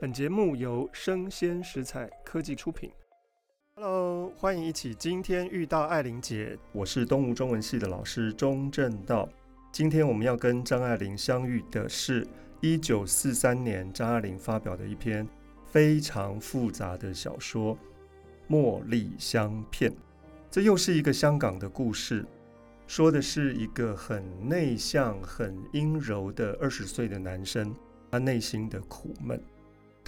本节目由生鲜食材科技出品。Hello，欢迎一起今天遇到艾琳姐，我是东吴中文系的老师钟正道。今天我们要跟张爱玲相遇的是一九四三年张爱玲发表的一篇非常复杂的小说《茉莉香片》。这又是一个香港的故事，说的是一个很内向、很阴柔的二十岁的男生，他内心的苦闷。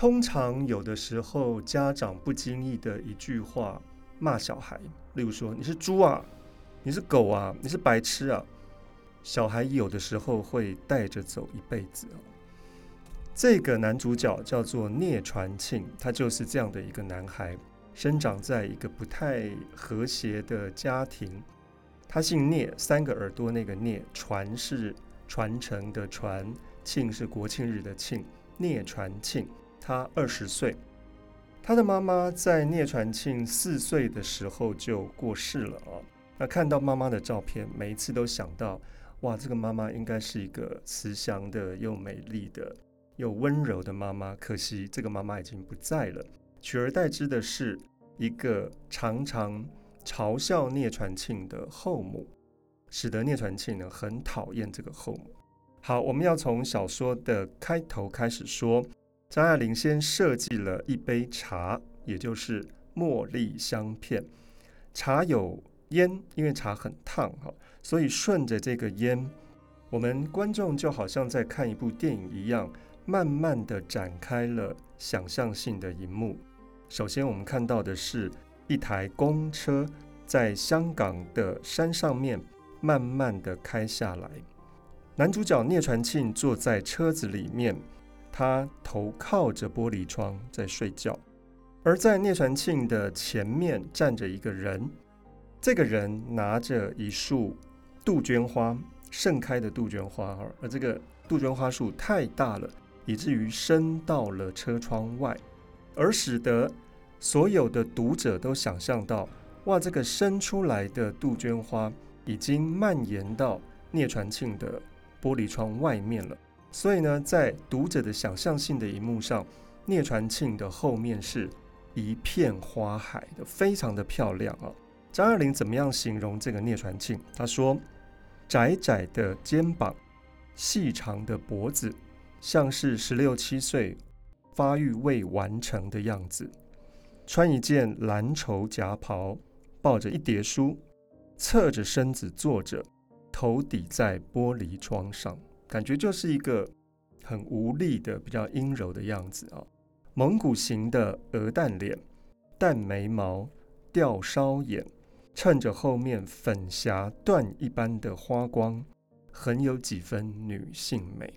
通常有的时候，家长不经意的一句话骂小孩，例如说：“你是猪啊，你是狗啊，你是白痴啊。”小孩有的时候会带着走一辈子。这个男主角叫做聂传庆，他就是这样的一个男孩，生长在一个不太和谐的家庭。他姓聂，三个耳朵那个聂，传是传承的传，庆是国庆日的庆，聂传庆。他二十岁，他的妈妈在聂传庆四岁的时候就过世了啊。那看到妈妈的照片，每一次都想到，哇，这个妈妈应该是一个慈祥的、又美丽的、又温柔的妈妈。可惜这个妈妈已经不在了，取而代之的是一个常常嘲笑聂传庆的后母，使得聂传庆呢很讨厌这个后母。好，我们要从小说的开头开始说。张爱玲先设计了一杯茶，也就是茉莉香片。茶有烟，因为茶很烫哈，所以顺着这个烟，我们观众就好像在看一部电影一样，慢慢的展开了想象性的一幕。首先，我们看到的是一台公车在香港的山上面慢慢的开下来，男主角聂传庆坐在车子里面。他头靠着玻璃窗在睡觉，而在聂传庆的前面站着一个人，这个人拿着一束杜鹃花，盛开的杜鹃花，而这个杜鹃花树太大了，以至于伸到了车窗外，而使得所有的读者都想象到，哇，这个伸出来的杜鹃花已经蔓延到聂传庆的玻璃窗外面了。所以呢，在读者的想象性的一幕上，聂传庆的后面是一片花海的，非常的漂亮啊。张爱玲怎么样形容这个聂传庆？她说：“窄窄的肩膀，细长的脖子，像是十六七岁发育未完成的样子。穿一件蓝绸夹袍，抱着一叠书，侧着身子坐着，头抵在玻璃窗上。”感觉就是一个很无力的、比较阴柔的样子啊。蒙古型的鹅蛋脸、淡眉毛、吊梢眼，衬着后面粉霞缎一般的花光，很有几分女性美。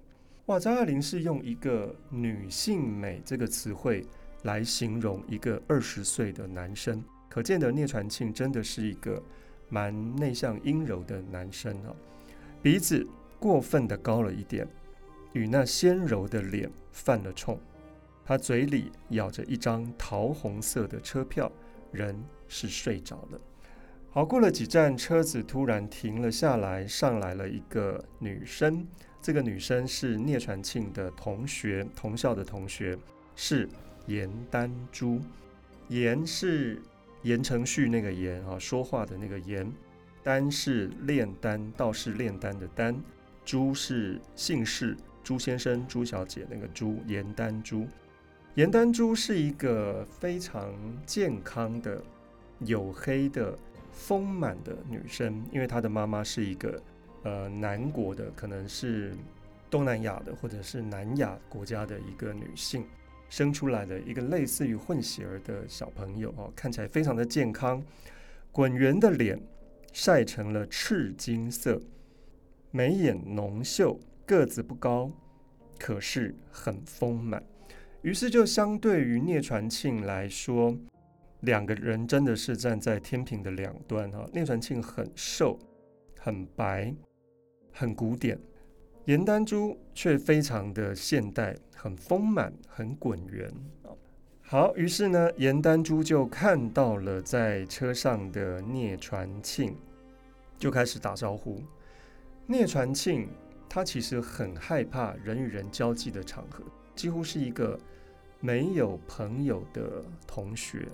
哇，张爱玲是用一个“女性美”这个词汇来形容一个二十岁的男生，可见得聂传庆真的是一个蛮内向、阴柔的男生啊。鼻子。过分的高了一点，与那纤柔的脸犯了冲。他嘴里咬着一张桃红色的车票，人是睡着了。好，过了几站，车子突然停了下来，上来了一个女生。这个女生是聂传庆的同学，同校的同学，是严丹珠。严是言承旭那个严啊，说话的那个严。丹是炼丹，道士炼丹的丹。朱是姓氏，朱先生、朱小姐那个朱，颜丹朱，颜丹朱是一个非常健康的、黝黑的、丰满的女生，因为她的妈妈是一个呃南国的，可能是东南亚的或者是南亚国家的一个女性生出来的一个类似于混血儿的小朋友哦，看起来非常的健康，滚圆的脸晒成了赤金色。眉眼浓秀，个子不高，可是很丰满。于是就相对于聂传庆来说，两个人真的是站在天平的两端哈。聂传庆很瘦，很白，很古典；严丹珠却非常的现代，很丰满，很滚圆。好，于是呢，严丹珠就看到了在车上的聂传庆，就开始打招呼。聂传庆他其实很害怕人与人交际的场合，几乎是一个没有朋友的同学。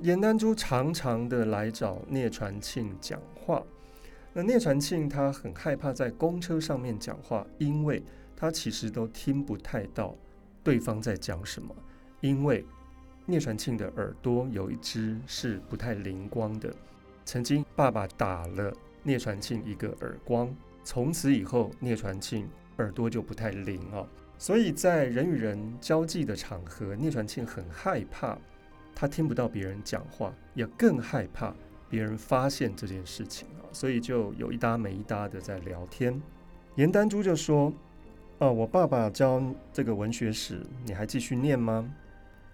颜丹珠常常的来找聂传庆讲话，那聂传庆他很害怕在公车上面讲话，因为他其实都听不太到对方在讲什么，因为聂传庆的耳朵有一只是不太灵光的。曾经爸爸打了聂传庆一个耳光，从此以后聂传庆耳朵就不太灵啊，所以在人与人交际的场合，聂传庆很害怕。他听不到别人讲话，也更害怕别人发现这件事情啊，所以就有一搭没一搭的在聊天。严丹珠就说：“哦，我爸爸教这个文学史，你还继续念吗？”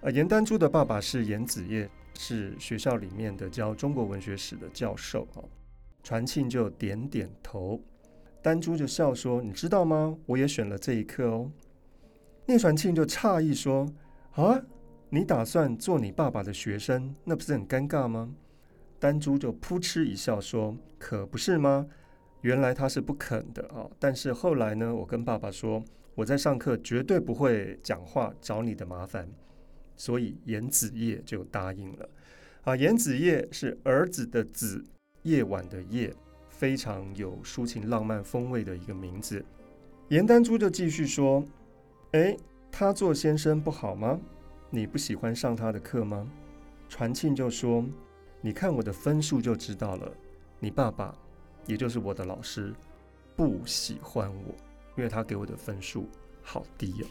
呃，严丹珠的爸爸是严子业，是学校里面的教中国文学史的教授啊。传庆就点点头，丹珠就笑说：“你知道吗？我也选了这一课哦。”聂传庆就诧异说：“啊？”你打算做你爸爸的学生，那不是很尴尬吗？丹珠就扑哧一笑说：“可不是吗？原来他是不肯的啊。但是后来呢，我跟爸爸说，我在上课绝对不会讲话找你的麻烦，所以颜子业就答应了。啊，颜子业是儿子的子，夜晚的夜，非常有抒情浪漫风味的一个名字。颜丹珠就继续说：哎，他做先生不好吗？”你不喜欢上他的课吗？传庆就说：“你看我的分数就知道了。你爸爸，也就是我的老师，不喜欢我，因为他给我的分数好低哦。”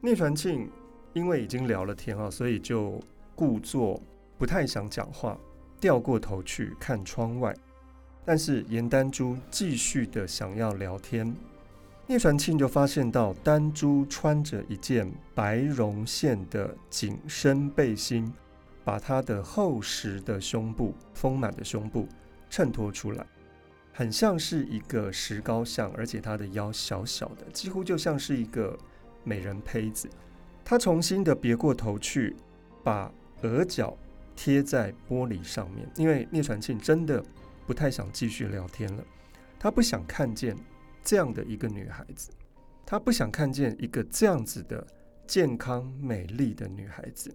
聂传庆因为已经聊了天啊，所以就故作不太想讲话，掉过头去看窗外。但是颜丹珠继续的想要聊天。聂传庆就发现到丹珠穿着一件白绒线的紧身背心，把她的厚实的胸部、丰满的胸部衬托出来，很像是一个石膏像，而且她的腰小小的，几乎就像是一个美人胚子。她重新的别过头去，把额角贴在玻璃上面，因为聂传庆真的不太想继续聊天了，他不想看见。这样的一个女孩子，他不想看见一个这样子的健康美丽的女孩子，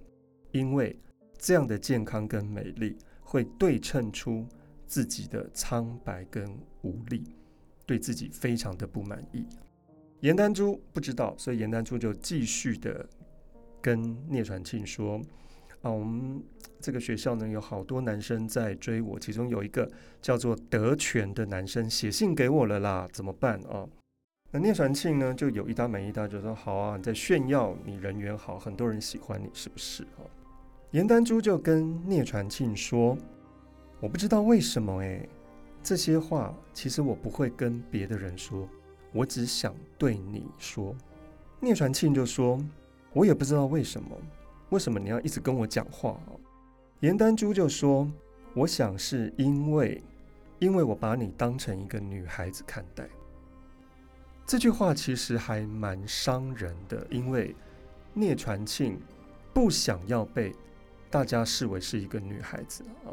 因为这样的健康跟美丽会对称出自己的苍白跟无力，对自己非常的不满意。颜丹珠不知道，所以颜丹珠就继续的跟聂传庆说。啊，我们这个学校呢，有好多男生在追我，其中有一个叫做德全的男生写信给我了啦，怎么办啊？那聂传庆呢，就有一搭没一搭，就说好啊，你在炫耀你人缘好，很多人喜欢你，是不是啊？颜丹珠就跟聂传庆说，我不知道为什么哎，这些话其实我不会跟别的人说，我只想对你说。聂传庆就说，我也不知道为什么。为什么你要一直跟我讲话？颜丹珠就说：“我想是因为，因为我把你当成一个女孩子看待。”这句话其实还蛮伤人的，因为聂传庆不想要被大家视为是一个女孩子啊，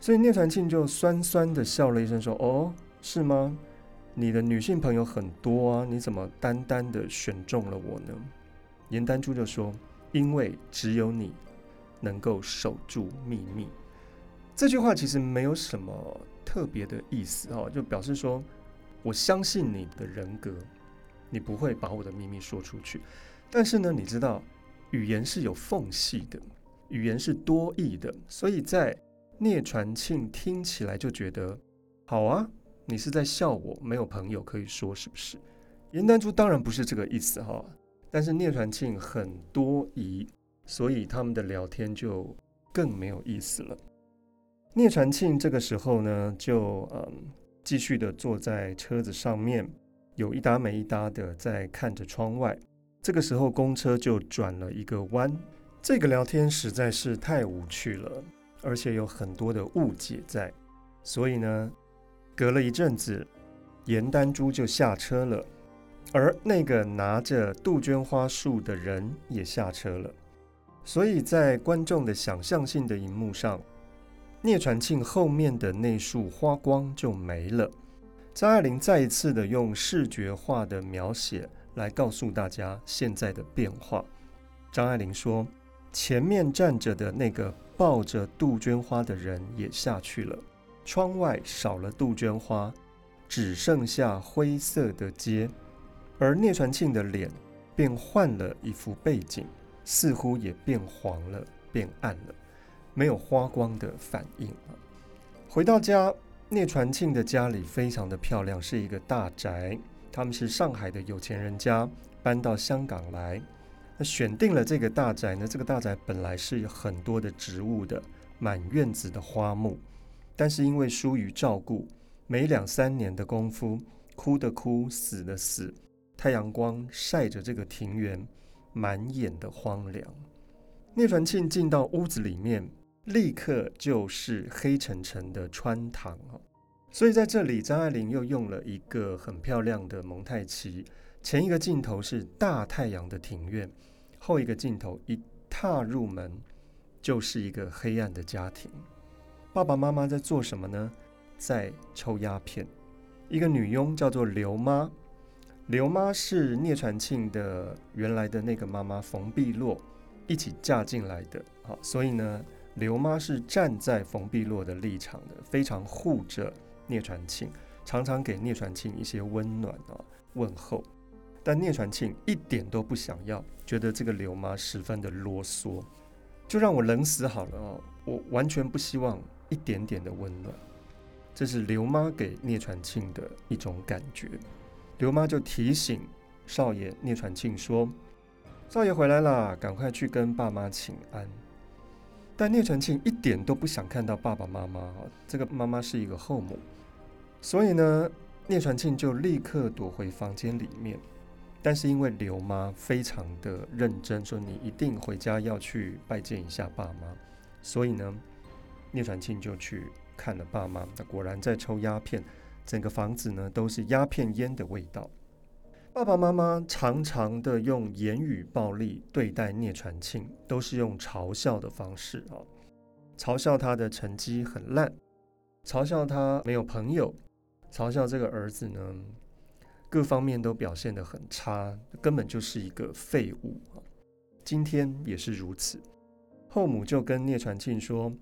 所以聂传庆就酸酸的笑了一声，说：“哦，是吗？你的女性朋友很多啊，你怎么单单的选中了我呢？”颜丹珠就说。因为只有你能够守住秘密，这句话其实没有什么特别的意思哦，就表示说我相信你的人格，你不会把我的秘密说出去。但是呢，你知道语言是有缝隙的，语言是多义的，所以在聂传庆听起来就觉得好啊，你是在笑我没有朋友可以说，是不是？颜丹珠当然不是这个意思哈。但是聂传庆很多疑，所以他们的聊天就更没有意思了。聂传庆这个时候呢，就嗯继续的坐在车子上面，有一搭没一搭的在看着窗外。这个时候公车就转了一个弯，这个聊天实在是太无趣了，而且有很多的误解在，所以呢，隔了一阵子，颜丹珠就下车了。而那个拿着杜鹃花束的人也下车了，所以在观众的想象性的荧幕上，聂传庆后面的那束花光就没了。张爱玲再一次的用视觉化的描写来告诉大家现在的变化。张爱玲说：“前面站着的那个抱着杜鹃花的人也下去了，窗外少了杜鹃花，只剩下灰色的街，而聂传庆的脸便换了一副背景，似乎也变黄了，变暗了，没有花光的反应了。回到家，聂传庆的家里非常的漂亮，是一个大宅。他们是上海的有钱人家，搬到香港来。那选定了这个大宅呢，这个大宅本来是有很多的植物的，满院子的花木，但是因为疏于照顾，没两三年的功夫，枯的枯，死的死，太阳光晒着这个庭园，满眼的荒凉。聂传庆进到屋子里面，立刻就是黑沉沉的穿堂。所以在这里，张爱玲又用了一个很漂亮的蒙太奇。前一个镜头是大太阳的庭院，后一个镜头一踏入门就是一个黑暗的家庭。爸爸妈妈在做什么呢？在抽鸦片。一个女佣叫做刘妈，刘妈是聂传庆的原来的那个妈妈冯碧落一起嫁进来的。好，所以呢，刘妈是站在冯碧落的立场的，非常护着聂传庆，常常给聂传庆一些温暖啊问候。但聂传庆一点都不想要，觉得这个刘妈十分的啰嗦，就让我冷死好了哦！我完全不希望一点点的温暖，这是刘妈给聂传庆的一种感觉。刘妈就提醒少爷聂传庆说：“少爷回来了，赶快去跟爸妈请安。”但聂传庆一点都不想看到爸爸妈妈，这个妈妈是一个后母，所以呢，聂传庆就立刻躲回房间里面。但是因为刘妈非常的认真，说你一定回家要去拜见一下爸妈，所以呢，聂传庆就去看了爸妈。那果然在抽鸦片，整个房子呢都是鸦片烟的味道。爸爸妈妈常常的用言语暴力对待聂传庆，都是用嘲笑的方式啊，嘲笑他的成绩很烂，嘲笑他没有朋友，嘲笑这个儿子呢。各方面都表现得很差，根本就是一个废物。今天也是如此。后母就跟聂传庆说：“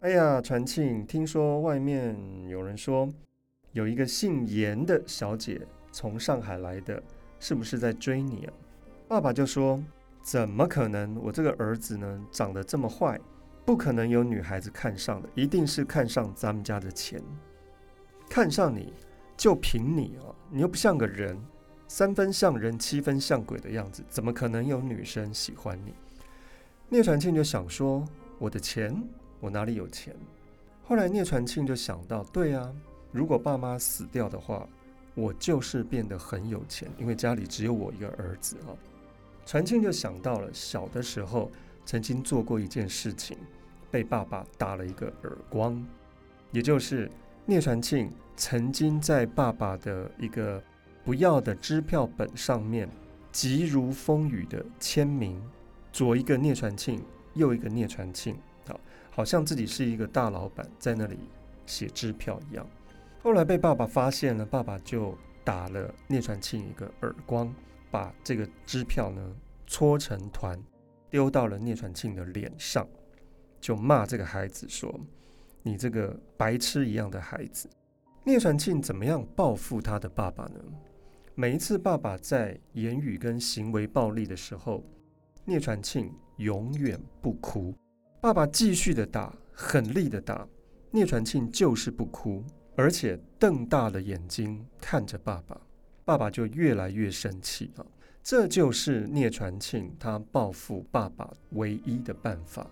哎呀，传庆，听说外面有人说有一个姓严的小姐从上海来的，是不是在追你啊？”爸爸就说：“怎么可能？我这个儿子呢，长得这么坏，不可能有女孩子看上的，一定是看上咱们家的钱，看上你。”就凭你啊，你又不像个人，三分像人，七分像鬼的样子，怎么可能有女生喜欢你？聂传庆就想说：“我的钱，我哪里有钱？”后来聂传庆就想到：“对啊，如果爸妈死掉的话，我就是变得很有钱，因为家里只有我一个儿子啊。”传庆就想到了小的时候曾经做过一件事情，被爸爸打了一个耳光，也就是聂传庆。曾经在爸爸的一个不要的支票本上面，急如风雨的签名，左一个聂传庆，右一个聂传庆，啊，好像自己是一个大老板在那里写支票一样。后来被爸爸发现了，爸爸就打了聂传庆一个耳光，把这个支票呢搓成团，丢到了聂传庆的脸上，就骂这个孩子说：“你这个白痴一样的孩子。”聂传庆怎么样报复他的爸爸呢？每一次爸爸在言语跟行为暴力的时候，聂传庆永远不哭。爸爸继续的打，狠力的打，聂传庆就是不哭，而且瞪大了眼睛看着爸爸，爸爸就越来越生气啊！这就是聂传庆他报复爸爸唯一的办法，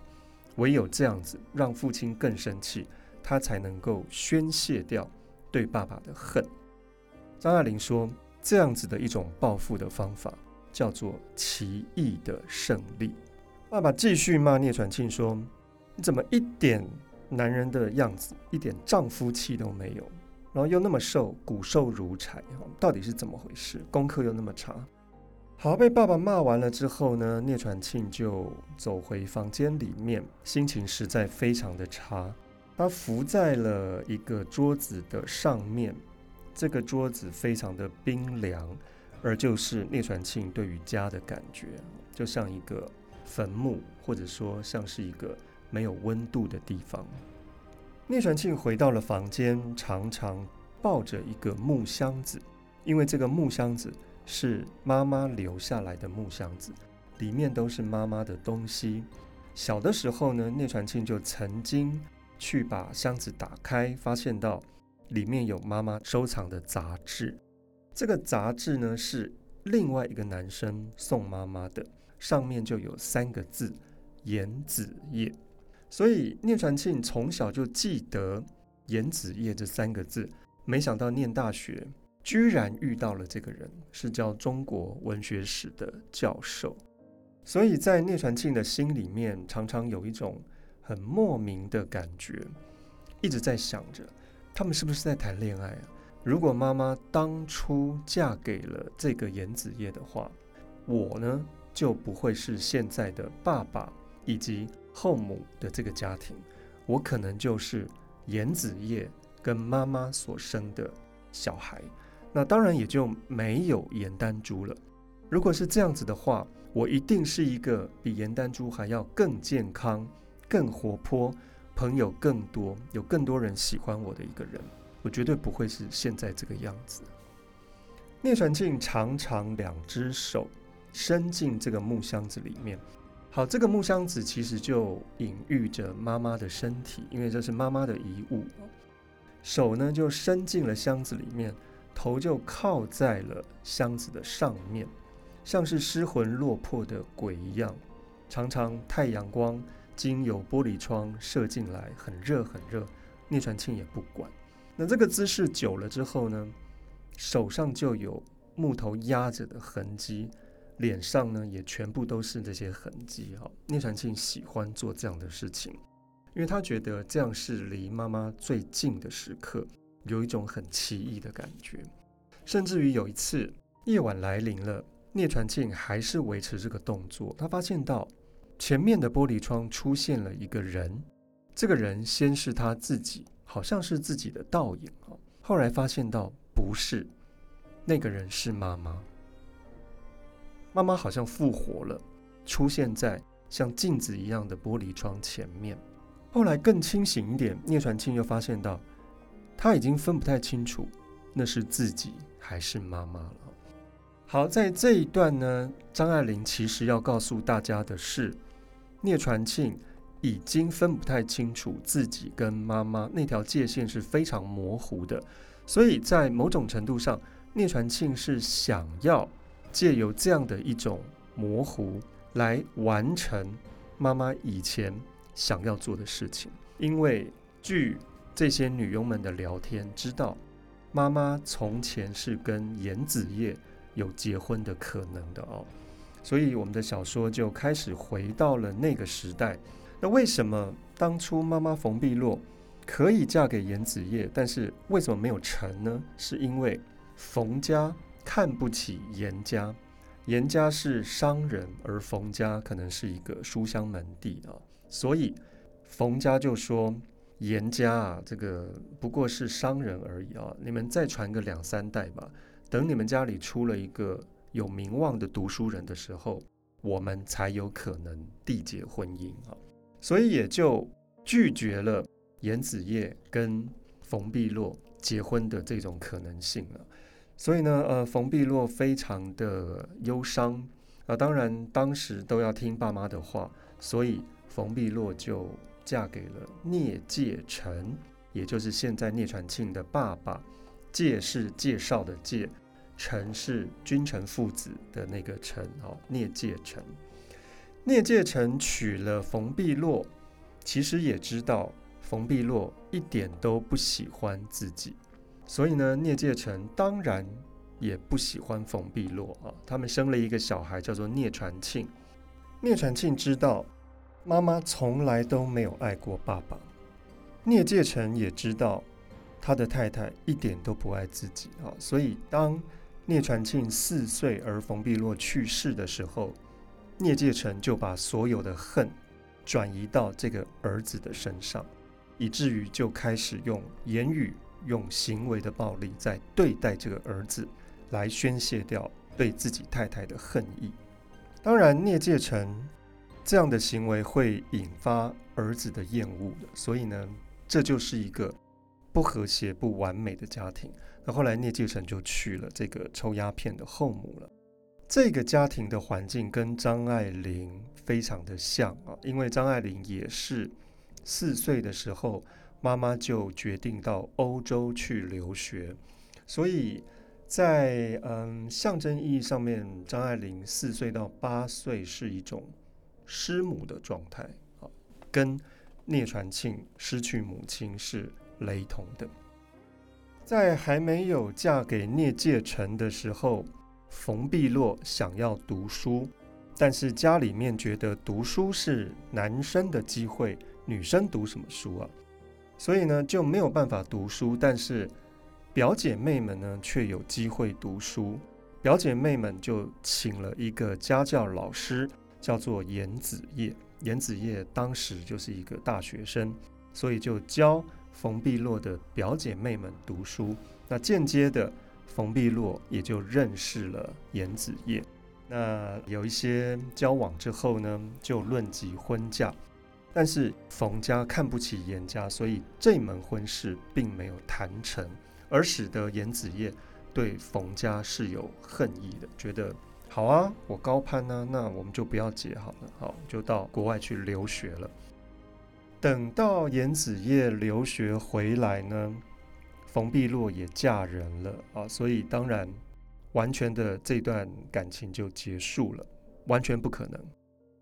唯有这样子让父亲更生气，他才能够宣泄掉。对爸爸的恨，张爱玲说，这样子的一种报复的方法叫做奇异的胜利。爸爸继续骂聂传庆说：“你怎么一点男人的样子，一点丈夫气都没有？然后又那么瘦，骨瘦如柴，到底是怎么回事？功课又那么差。”好，被爸爸骂完了之后呢，聂传庆就走回房间里面，心情实在非常的差。他伏在了一个桌子的上面，这个桌子非常的冰凉，而就是聂传庆对于家的感觉，就像一个坟墓，或者说像是一个没有温度的地方。聂传庆回到了房间，常常抱着一个木箱子，因为这个木箱子是妈妈留下来的木箱子，里面都是妈妈的东西。小的时候呢，聂传庆就曾经去把箱子打开，发现到里面有妈妈收藏的杂志。这个杂志呢，是另外一个男生送妈妈的，上面就有三个字“颜子叶”。所以聂传庆从小就记得“颜子业”这三个字。没想到念大学居然遇到了这个人，是教中国文学史的教授。所以在聂传庆的心里面，常常有一种很莫名的感觉，一直在想着，他们是不是在谈恋爱啊？如果妈妈当初嫁给了这个颜子业的话，我呢就不会是现在的爸爸以及后母的这个家庭，我可能就是颜子叶跟妈妈所生的小孩，那当然也就没有颜丹珠了。如果是这样子的话，我一定是一个比颜丹珠还要更健康、更活泼、朋友更多、有更多人喜欢我的一个人。我绝对不会是现在这个样子。聂传庆常常两只手伸进这个木箱子里面。好，这个木箱子其实就隐喻着妈妈的身体，因为这是妈妈的遗物。手呢就伸进了箱子里面，头就靠在了箱子的上面。像是失魂落魄的鬼一样，常常太阳光经由玻璃窗射进来，很热很热。聂传庆也不管。那这个姿势久了之后呢，手上就有木头压着的痕迹，脸上呢也全部都是这些痕迹。哈，聂传庆喜欢做这样的事情，因为他觉得这样是离妈妈最近的时刻，有一种很奇异的感觉。甚至于有一次夜晚来临了。聂传庆还是维持这个动作。他发现到前面的玻璃窗出现了一个人，这个人先是他自己，好像是自己的倒影哦。后来发现到不是，那个人是妈妈。妈妈好像复活了，出现在像镜子一样的玻璃窗前面。后来更清醒一点，聂传庆又发现到他已经分不太清楚那是自己还是妈妈了。好，在这一段呢，张爱玲其实要告诉大家的是，聂传庆已经分不太清楚自己跟妈妈那条界限是非常模糊的，所以在某种程度上，聂传庆是想要借由这样的一种模糊来完成妈妈以前想要做的事情，因为据这些女佣们的聊天，知道妈妈从前是跟严子叶。有结婚的可能的哦，所以我们的小说就开始回到了那个时代。那为什么当初妈妈冯碧落可以嫁给严子叶，但是为什么没有成呢？是因为冯家看不起颜家，颜家是商人，而冯家可能是一个书香门第啊，所以冯家就说颜家啊，这个不过是商人而已啊，你们再传个两三代吧。等你们家里出了一个有名望的读书人的时候，我们才有可能缔结婚姻啊，所以也就拒绝了严子业跟冯碧落结婚的这种可能性了。所以呢，呃，冯碧落非常的忧伤啊，当然当时都要听爸妈的话，所以冯碧落就嫁给了聂介成，也就是现在聂传庆的爸爸。介是介绍的介，成是君臣父子的那个成哦，聂介成。聂介成娶了冯碧落，其实也知道冯碧落一点都不喜欢自己，所以呢，聂介成当然也不喜欢冯碧落啊。他们生了一个小孩，叫做聂传庆。聂传庆知道妈妈从来都没有爱过爸爸，聂介成也知道。他的太太一点都不爱自己啊，所以当聂传庆四岁而冯碧落去世的时候，聂介成就把所有的恨转移到这个儿子的身上，以至于就开始用言语、用行为的暴力在对待这个儿子，来宣泄掉对自己太太的恨意。当然，聂介成这样的行为会引发儿子的厌恶的，所以呢，这就是一个不和谐、不完美的家庭。那后来聂介成就娶了这个抽鸦片的后母了。这个家庭的环境跟张爱玲非常的像啊，因为张爱玲也是四岁的时候，妈妈就决定到欧洲去留学，所以在嗯象征意义上面，张爱玲四岁到八岁是一种失母的状态啊，跟聂传庆失去母亲是雷同的。在还没有嫁给聂介成的时候。冯碧落想要读书，但是家里面觉得读书是男生的机会，女生读什么书啊？所以呢就没有办法读书。但是表姐妹们呢却有机会读书，表姐妹们就请了一个家教老师，叫做严子业。严子业当时就是一个大学生，所以就教冯碧落的表姐妹们读书。那间接的。冯碧落也就认识了严子业，那有一些交往之后呢，就论及婚嫁，但是冯家看不起严家，所以这门婚事并没有谈成，而使得严子业对冯家是有恨意的，觉得好啊，我高攀呢、那我们就不要结好了，好，就到国外去留学了。等到严子业留学回来呢，冯碧落也嫁人了啊，所以当然完全的这段感情就结束了，完全不可能。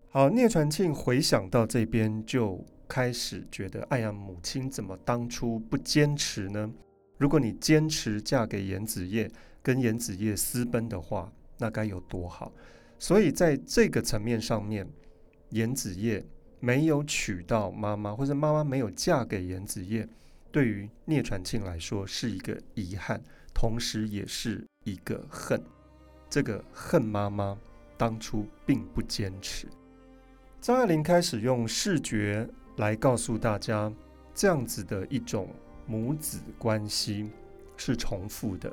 好，聂传庆回想到这边就开始觉得，哎呀，母亲怎么当初不坚持呢？如果你坚持嫁给严子业，跟严子业私奔的话，那该有多好。所以在这个层面上面，严子业没有娶到妈妈，或者妈妈没有嫁给严子业。对于聂传庆来说是一个遗憾，同时也是一个恨。这个恨妈妈当初并不坚持。张爱玲开始用视觉来告诉大家，这样子的一种母子关系是重复的。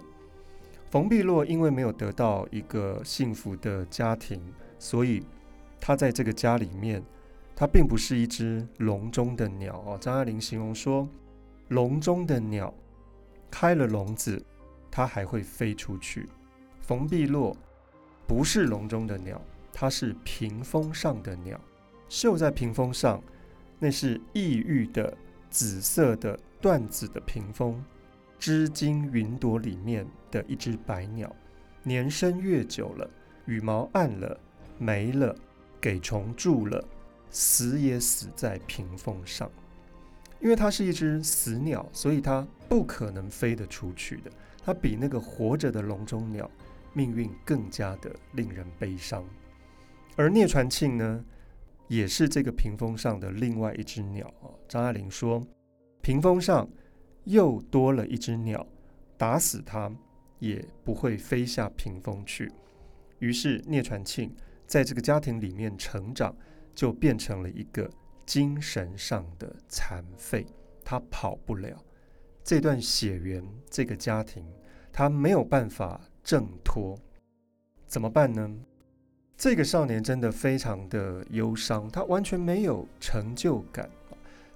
冯碧落因为没有得到一个幸福的家庭，所以他在这个家里面，他并不是一只笼中的鸟哦。张爱玲形容说。笼中的鸟开了笼子，它还会飞出去。冯碧落不是笼中的鸟，它是屏风上的鸟，绣在屏风上，那是异域的紫色的缎子的屏风，织金云朵里面的一只白鸟，年生月久了，羽毛暗了，没了，给虫蛀了，死也死在屏风上。因为它是一只死鸟，所以它不可能飞得出去的。它比那个活着的笼中鸟命运更加的令人悲伤。而聂传庆呢，也是这个屏风上的另外一只鸟啊。张爱玲说，屏风上又多了一只鸟，打死它也不会飞下屏风去。于是聂传庆在这个家庭里面成长，就变成了一个。精神上的残废，他跑不了这段血缘，这个家庭他没有办法挣脱，怎么办呢？这个少年真的非常的忧伤，他完全没有成就感，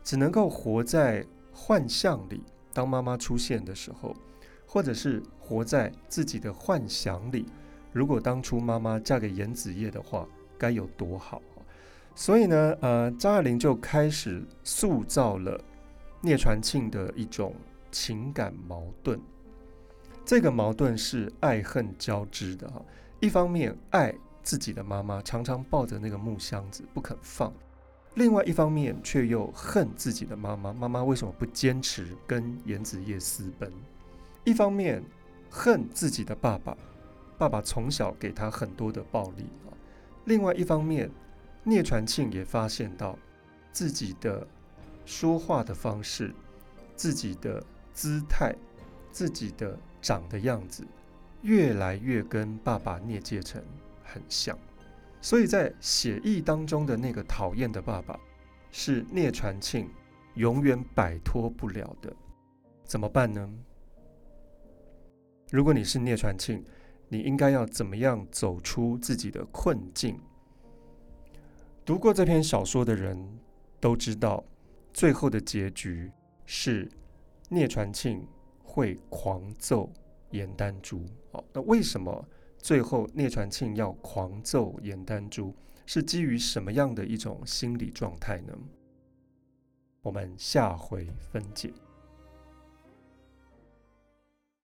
只能够活在幻象里。当妈妈出现的时候，或者是活在自己的幻想里。如果当初妈妈嫁给严子业的话，该有多好。所以呢，呃，张爱玲就开始塑造了聂传庆的一种情感矛盾。这个矛盾是爱恨交织的哈。一方面爱自己的妈妈，常常抱着那个木箱子不肯放；另外一方面却又恨自己的妈妈，妈妈为什么不坚持跟严子业私奔？一方面恨自己的爸爸，爸爸从小给他很多的暴力啊；另外一方面。聂传庆也发现到自己的说话的方式、自己的姿态、自己的长的样子，越来越跟爸爸聂介成很像。所以在写意当中的那个讨厌的爸爸，是聂传庆永远摆脱不了的。怎么办呢？如果你是聂传庆，你应该要怎么样走出自己的困境？读过这篇小说的人都知道，最后的结局是聂传庆会狂揍严丹珠。哦，那为什么最后聂传庆要狂揍严丹珠？是基于什么样的一种心理状态呢？我们下回分解。